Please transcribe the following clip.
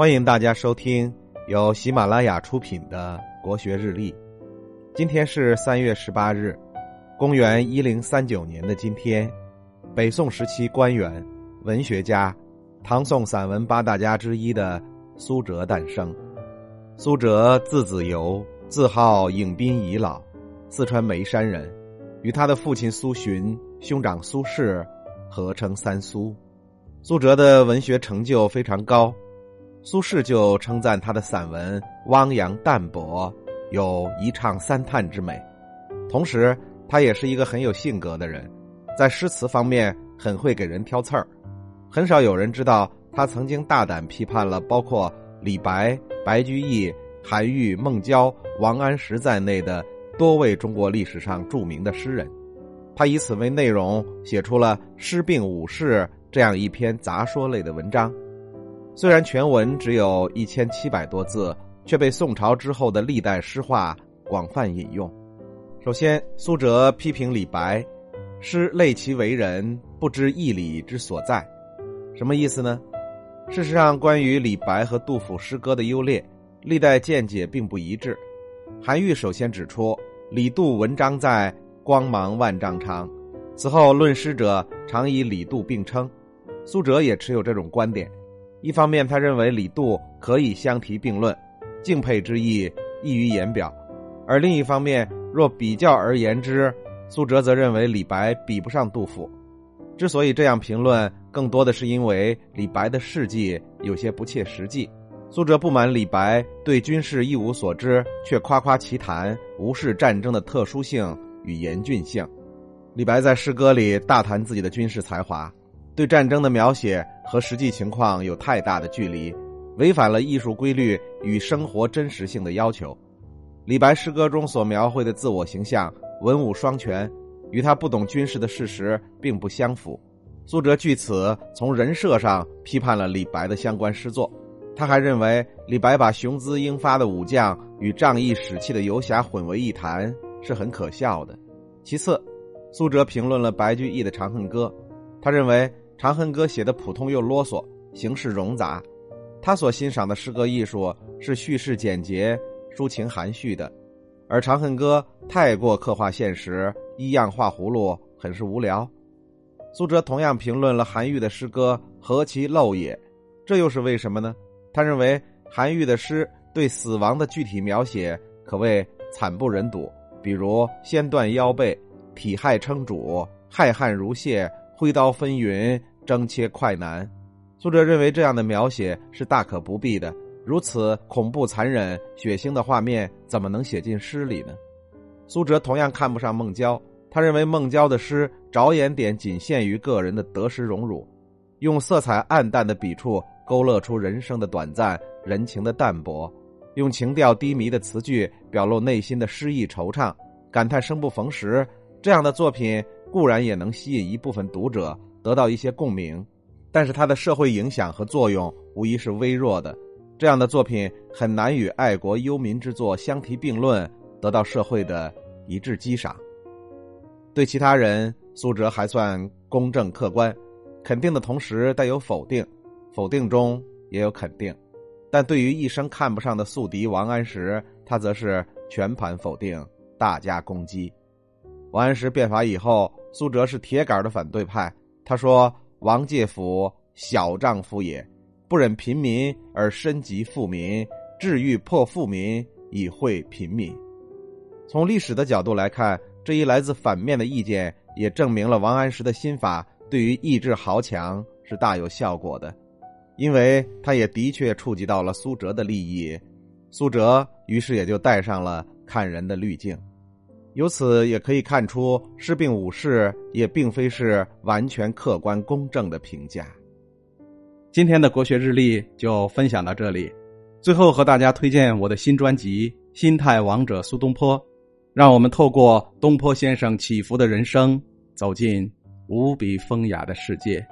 欢迎大家收听由喜马拉雅出品的《国学日历》。今天是三月十八日，公元一零三九年的今天，北宋时期官员、文学家、唐宋散文八大家之一的苏辙诞生。苏辙字子由，字号颖宾遗老，四川眉山人，与他的父亲苏洵、兄长苏轼合称三苏。苏辙的文学成就非常高。苏轼就称赞他的散文汪洋淡泊，有一唱三叹之美。同时，他也是一个很有性格的人，在诗词方面很会给人挑刺儿。很少有人知道他曾经大胆批判了包括李白、白居易、韩愈、孟郊、王安石在内的多位中国历史上著名的诗人。他以此为内容，写出了《诗病五事》这样一篇杂说类的文章。虽然全文只有一千七百多字，却被宋朝之后的历代诗话广泛引用。首先，苏辙批评李白，诗类其为人，不知义理之所在。什么意思呢？事实上，关于李白和杜甫诗歌的优劣，历代见解并不一致。韩愈首先指出，李杜文章在，光芒万丈长。此后论诗者常以李杜并称。苏辙也持有这种观点。一方面，他认为李杜可以相提并论，敬佩之意溢于言表；而另一方面，若比较而言之，苏辙则认为李白比不上杜甫。之所以这样评论，更多的是因为李白的事迹有些不切实际。苏辙不满李白对军事一无所知，却夸夸其谈，无视战争的特殊性与严峻性。李白在诗歌里大谈自己的军事才华。对战争的描写和实际情况有太大的距离，违反了艺术规律与生活真实性的要求。李白诗歌中所描绘的自我形象文武双全，与他不懂军事的事实并不相符。苏辙据此从人设上批判了李白的相关诗作。他还认为李白把雄姿英发的武将与仗义使气的游侠混为一谈是很可笑的。其次，苏辙评论了白居易的《长恨歌》，他认为。《长恨歌》写的普通又啰嗦，形式冗杂。他所欣赏的诗歌艺术是叙事简洁、抒情含蓄的，而《长恨歌》太过刻画现实，依样画葫芦，很是无聊。苏辙同样评论了韩愈的诗歌，何其陋也！这又是为什么呢？他认为韩愈的诗对死亡的具体描写可谓惨不忍睹，比如先断腰背、体骸称主、骇汗如屑、挥刀分云。争切快难，苏辙认为这样的描写是大可不必的。如此恐怖、残忍、血腥的画面，怎么能写进诗里呢？苏辙同样看不上孟郊，他认为孟郊的诗着眼点仅限于个人的得失荣辱，用色彩暗淡的笔触勾勒出人生的短暂、人情的淡薄，用情调低迷的词句表露内心的失意惆怅，感叹生不逢时。这样的作品固然也能吸引一部分读者。得到一些共鸣，但是他的社会影响和作用无疑是微弱的。这样的作品很难与爱国忧民之作相提并论，得到社会的一致激赏。对其他人，苏辙还算公正客观，肯定的同时带有否定，否定中也有肯定。但对于一生看不上的宿敌王安石，他则是全盘否定，大加攻击。王安石变法以后，苏辙是铁杆的反对派。他说：“王介甫小丈夫也，不忍贫民而身及富民，志欲破富民以惠贫民。”从历史的角度来看，这一来自反面的意见也证明了王安石的新法对于抑制豪强是大有效果的，因为他也的确触及到了苏辙的利益，苏辙于是也就带上了看人的滤镜。由此也可以看出，施病武士也并非是完全客观公正的评价。今天的国学日历就分享到这里，最后和大家推荐我的新专辑《心态王者苏东坡》，让我们透过东坡先生起伏的人生，走进无比风雅的世界。